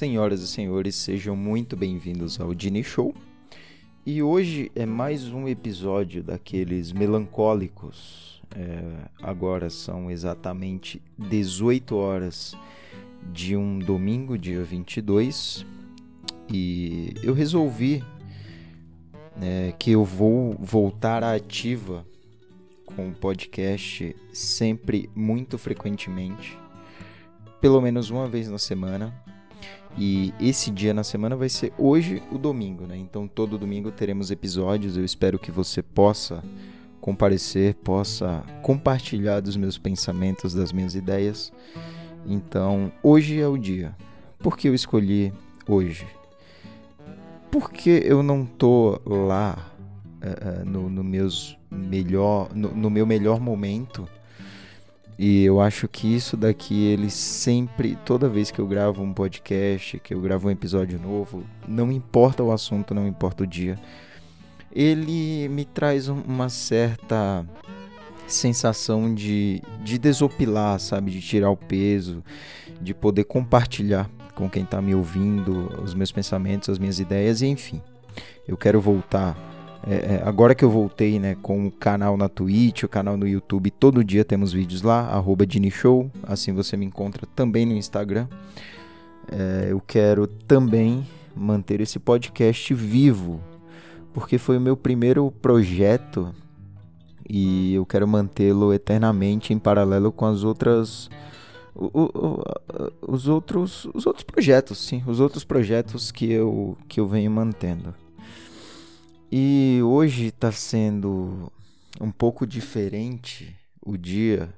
Senhoras e senhores, sejam muito bem-vindos ao Dini Show. E hoje é mais um episódio daqueles melancólicos. É, agora são exatamente 18 horas de um domingo, dia 22. E eu resolvi né, que eu vou voltar à ativa com o podcast sempre muito frequentemente, pelo menos uma vez na semana e esse dia na semana vai ser hoje o domingo, né? Então todo domingo teremos episódios. Eu espero que você possa comparecer, possa compartilhar dos meus pensamentos, das minhas ideias. Então, hoje é o dia. Por que eu escolhi hoje? Porque eu não tô lá uh, no, no, meus melhor, no, no meu melhor momento e eu acho que isso daqui, ele sempre, toda vez que eu gravo um podcast, que eu gravo um episódio novo, não importa o assunto, não importa o dia, ele me traz uma certa sensação de, de desopilar, sabe? De tirar o peso, de poder compartilhar com quem está me ouvindo os meus pensamentos, as minhas ideias, e enfim. Eu quero voltar é, é, agora que eu voltei né, com o canal na Twitch, o canal no YouTube, todo dia temos vídeos lá, arroba Show, assim você me encontra também no Instagram. É, eu quero também manter esse podcast vivo, porque foi o meu primeiro projeto e eu quero mantê-lo eternamente em paralelo com as outras o, o, os outros os outros projetos, sim, os outros projetos que eu que eu venho mantendo. E hoje está sendo um pouco diferente o dia,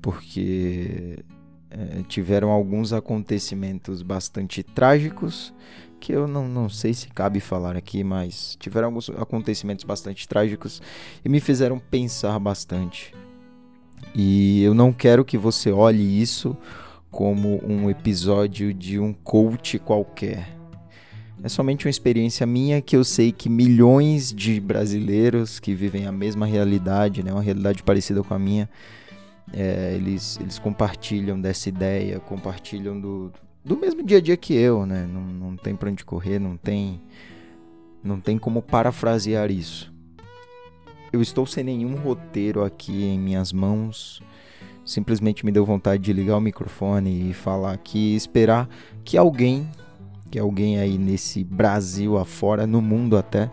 porque é, tiveram alguns acontecimentos bastante trágicos, que eu não, não sei se cabe falar aqui, mas tiveram alguns acontecimentos bastante trágicos e me fizeram pensar bastante. E eu não quero que você olhe isso como um episódio de um coach qualquer é somente uma experiência minha que eu sei que milhões de brasileiros que vivem a mesma realidade, né, uma realidade parecida com a minha, é, eles, eles compartilham dessa ideia, compartilham do, do mesmo dia a dia que eu, né? Não, não tem pra onde correr, não tem, não tem como parafrasear isso. Eu estou sem nenhum roteiro aqui em minhas mãos. Simplesmente me deu vontade de ligar o microfone e falar aqui esperar que alguém que alguém aí nesse Brasil afora, no mundo até,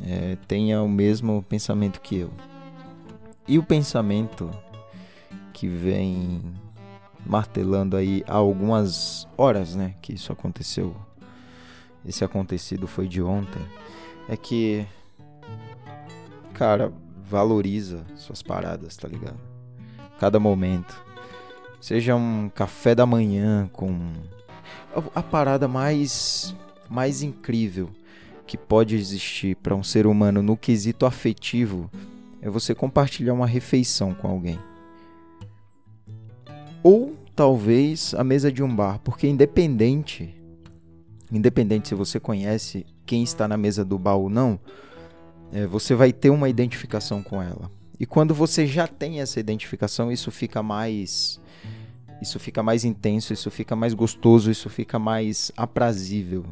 é, tenha o mesmo pensamento que eu. E o pensamento que vem martelando aí há algumas horas, né, que isso aconteceu. Esse acontecido foi de ontem. É que cara, valoriza suas paradas, tá ligado? Cada momento. Seja um café da manhã com a, parada mais mais incrível que pode existir para um ser humano no quesito afetivo é você compartilhar uma refeição com alguém. Ou talvez a mesa de um bar, porque independente independente se você conhece quem está na mesa do bar ou não, é, você vai ter uma identificação com ela. E quando você já tem essa identificação, isso fica mais isso fica mais intenso, isso fica mais gostoso, isso fica mais aprazível,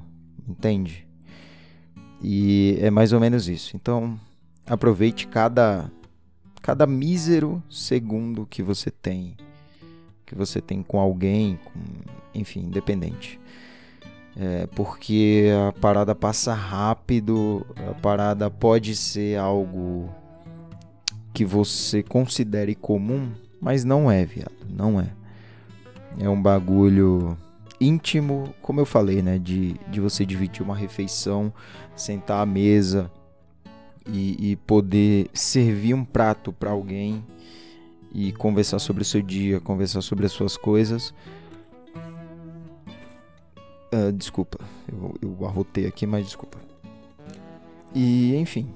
entende? E é mais ou menos isso. Então, aproveite cada cada mísero segundo que você tem, que você tem com alguém, com, enfim, independente. É, porque a parada passa rápido, a parada pode ser algo que você considere comum, mas não é, viado, não é. É um bagulho íntimo, como eu falei, né? De, de você dividir uma refeição, sentar à mesa e, e poder servir um prato para alguém e conversar sobre o seu dia, conversar sobre as suas coisas. Uh, desculpa, eu, eu arrotei aqui, mas desculpa. E enfim.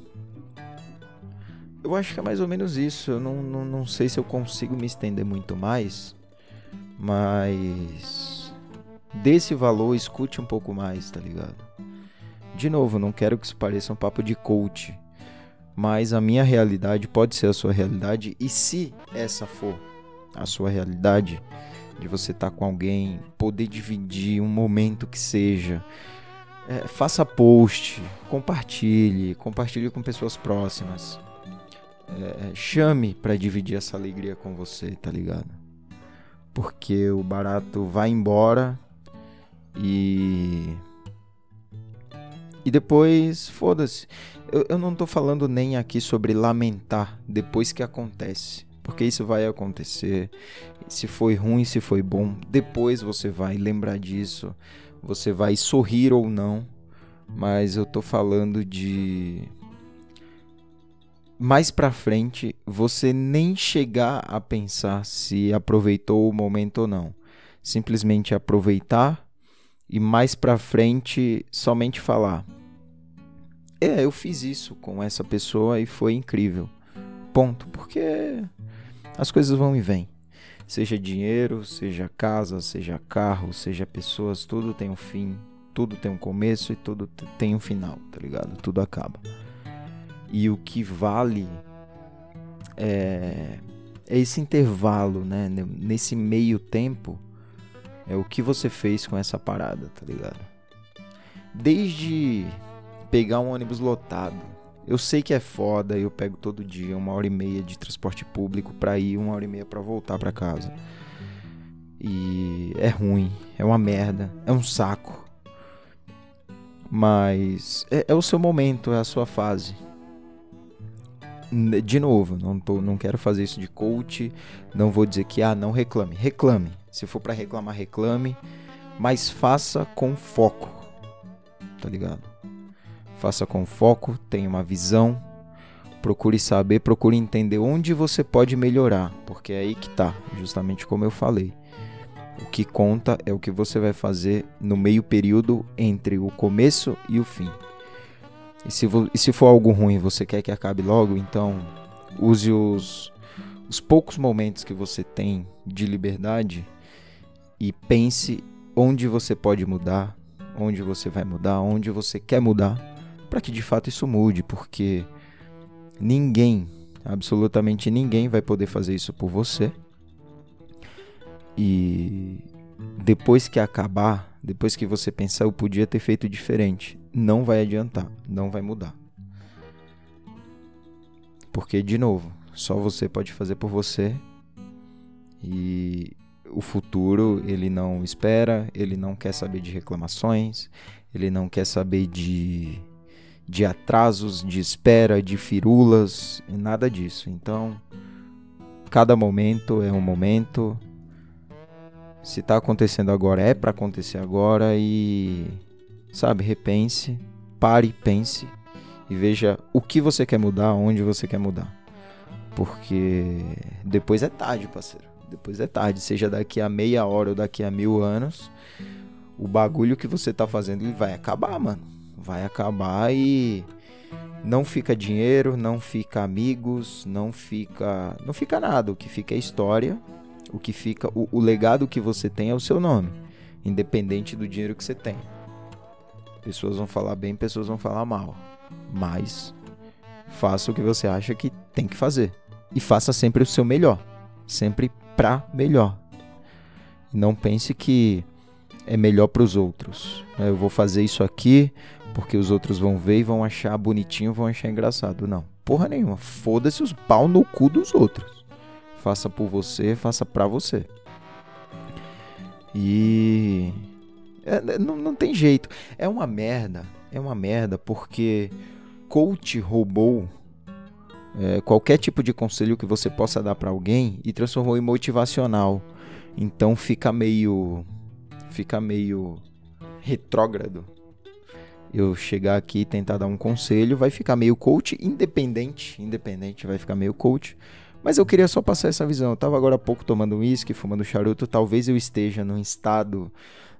Eu acho que é mais ou menos isso. Eu não, não, não sei se eu consigo me estender muito mais. Mas desse valor, escute um pouco mais, tá ligado? De novo, não quero que isso pareça um papo de coach, mas a minha realidade pode ser a sua realidade e se essa for a sua realidade, de você estar tá com alguém, poder dividir um momento que seja. É, faça post, compartilhe, compartilhe com pessoas próximas. É, chame para dividir essa alegria com você, tá ligado? Porque o barato vai embora e. E depois, foda-se. Eu, eu não tô falando nem aqui sobre lamentar depois que acontece. Porque isso vai acontecer. Se foi ruim, se foi bom. Depois você vai lembrar disso. Você vai sorrir ou não. Mas eu tô falando de mais para frente você nem chegar a pensar se aproveitou o momento ou não. Simplesmente aproveitar e mais para frente somente falar: "É, eu fiz isso com essa pessoa e foi incrível". Ponto, porque as coisas vão e vêm. Seja dinheiro, seja casa, seja carro, seja pessoas, tudo tem um fim, tudo tem um começo e tudo tem um final, tá ligado? Tudo acaba. E o que vale é, é esse intervalo, né? Nesse meio tempo, é o que você fez com essa parada, tá ligado? Desde pegar um ônibus lotado. Eu sei que é foda, eu pego todo dia uma hora e meia de transporte público para ir, uma hora e meia para voltar para casa. E é ruim, é uma merda, é um saco. Mas é, é o seu momento, é a sua fase de novo, não, tô, não quero fazer isso de coach, não vou dizer que ah, não reclame. Reclame. Se for para reclamar, reclame, mas faça com foco. Tá ligado? Faça com foco, tenha uma visão, procure saber, procure entender onde você pode melhorar, porque é aí que tá, justamente como eu falei. O que conta é o que você vai fazer no meio período entre o começo e o fim. E se, e se for algo ruim você quer que acabe logo, então use os, os poucos momentos que você tem de liberdade e pense onde você pode mudar, onde você vai mudar, onde você quer mudar, para que de fato isso mude, porque ninguém, absolutamente ninguém vai poder fazer isso por você. E depois que acabar, depois que você pensar, eu podia ter feito diferente, não vai adiantar, não vai mudar. Porque, de novo, só você pode fazer por você e o futuro ele não espera, ele não quer saber de reclamações, ele não quer saber de, de atrasos, de espera, de firulas, nada disso. Então, cada momento é um momento. Se está acontecendo agora, é para acontecer agora e sabe, repense, pare, pense e veja o que você quer mudar, onde você quer mudar. Porque depois é tarde, parceiro. Depois é tarde, seja daqui a meia hora ou daqui a mil anos, o bagulho que você tá fazendo ele vai acabar, mano. Vai acabar e não fica dinheiro, não fica amigos, não fica, não fica nada. O que fica é história. O que fica, o, o legado que você tem é o seu nome, independente do dinheiro que você tem. Pessoas vão falar bem, pessoas vão falar mal. Mas faça o que você acha que tem que fazer. E faça sempre o seu melhor. Sempre pra melhor. Não pense que é melhor para os outros. Né? Eu vou fazer isso aqui porque os outros vão ver e vão achar bonitinho, vão achar engraçado. Não, porra nenhuma. Foda-se os pau no cu dos outros. Faça por você, faça pra você. E é, né, não, não tem jeito. É uma merda. É uma merda porque coach roubou é, qualquer tipo de conselho que você possa dar para alguém e transformou em motivacional. Então fica meio. Fica meio retrógrado. Eu chegar aqui e tentar dar um conselho, vai ficar meio coach, independente. Independente, vai ficar meio coach. Mas eu queria só passar essa visão. Eu tava agora há pouco tomando uísque, fumando charuto. Talvez eu esteja num estado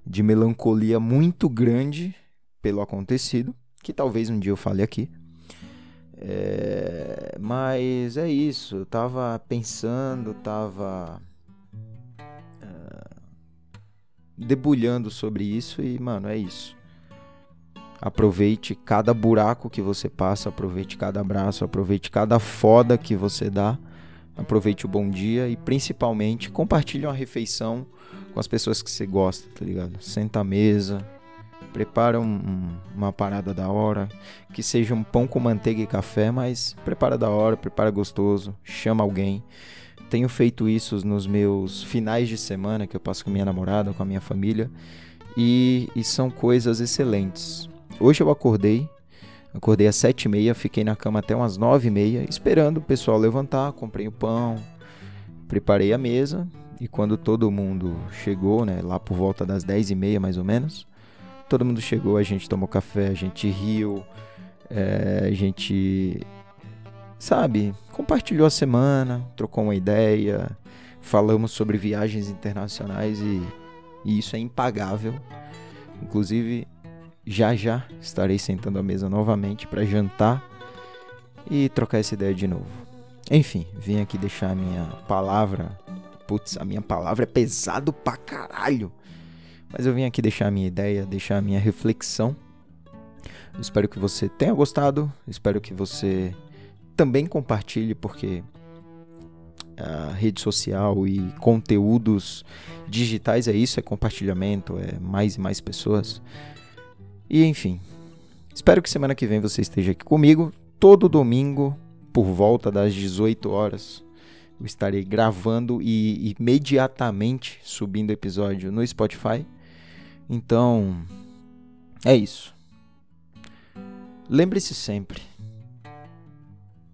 de melancolia muito grande pelo acontecido, que talvez um dia eu fale aqui. É, mas é isso, eu tava pensando, tava uh, debulhando sobre isso e, mano, é isso. Aproveite cada buraco que você passa, aproveite cada abraço, aproveite cada foda que você dá, aproveite o bom dia e principalmente compartilhe uma refeição com as pessoas que você gosta, tá ligado? Senta à mesa, prepara um, uma parada da hora, que seja um pão com manteiga e café, mas prepara da hora, prepara gostoso, chama alguém. Tenho feito isso nos meus finais de semana que eu passo com minha namorada, com a minha família, e, e são coisas excelentes. Hoje eu acordei, acordei às sete e meia, fiquei na cama até umas nove e meia, esperando o pessoal levantar, comprei o pão, preparei a mesa, e quando todo mundo chegou, né, lá por volta das dez e meia mais ou menos, todo mundo chegou, a gente tomou café, a gente riu, é, a gente, sabe, compartilhou a semana, trocou uma ideia, falamos sobre viagens internacionais e, e isso é impagável. Inclusive, já já estarei sentando à mesa novamente para jantar e trocar essa ideia de novo. Enfim, vim aqui deixar a minha palavra. Putz, a minha palavra é pesado pra caralho. Mas eu vim aqui deixar a minha ideia, deixar a minha reflexão. Eu espero que você tenha gostado, espero que você também compartilhe, porque a rede social e conteúdos digitais é isso, é compartilhamento, é mais e mais pessoas. E enfim, espero que semana que vem você esteja aqui comigo, todo domingo, por volta das 18 horas. Eu estarei gravando e imediatamente subindo episódio no Spotify. Então, é isso. Lembre-se sempre: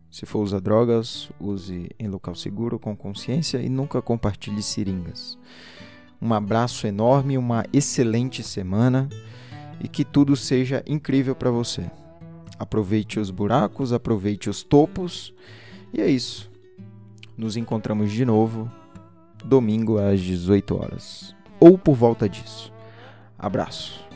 se for usar drogas, use em local seguro, com consciência e nunca compartilhe seringas. Um abraço enorme, uma excelente semana e que tudo seja incrível para você. Aproveite os buracos, aproveite os topos e é isso. Nos encontramos de novo domingo às 18 horas ou por volta disso. Abraço.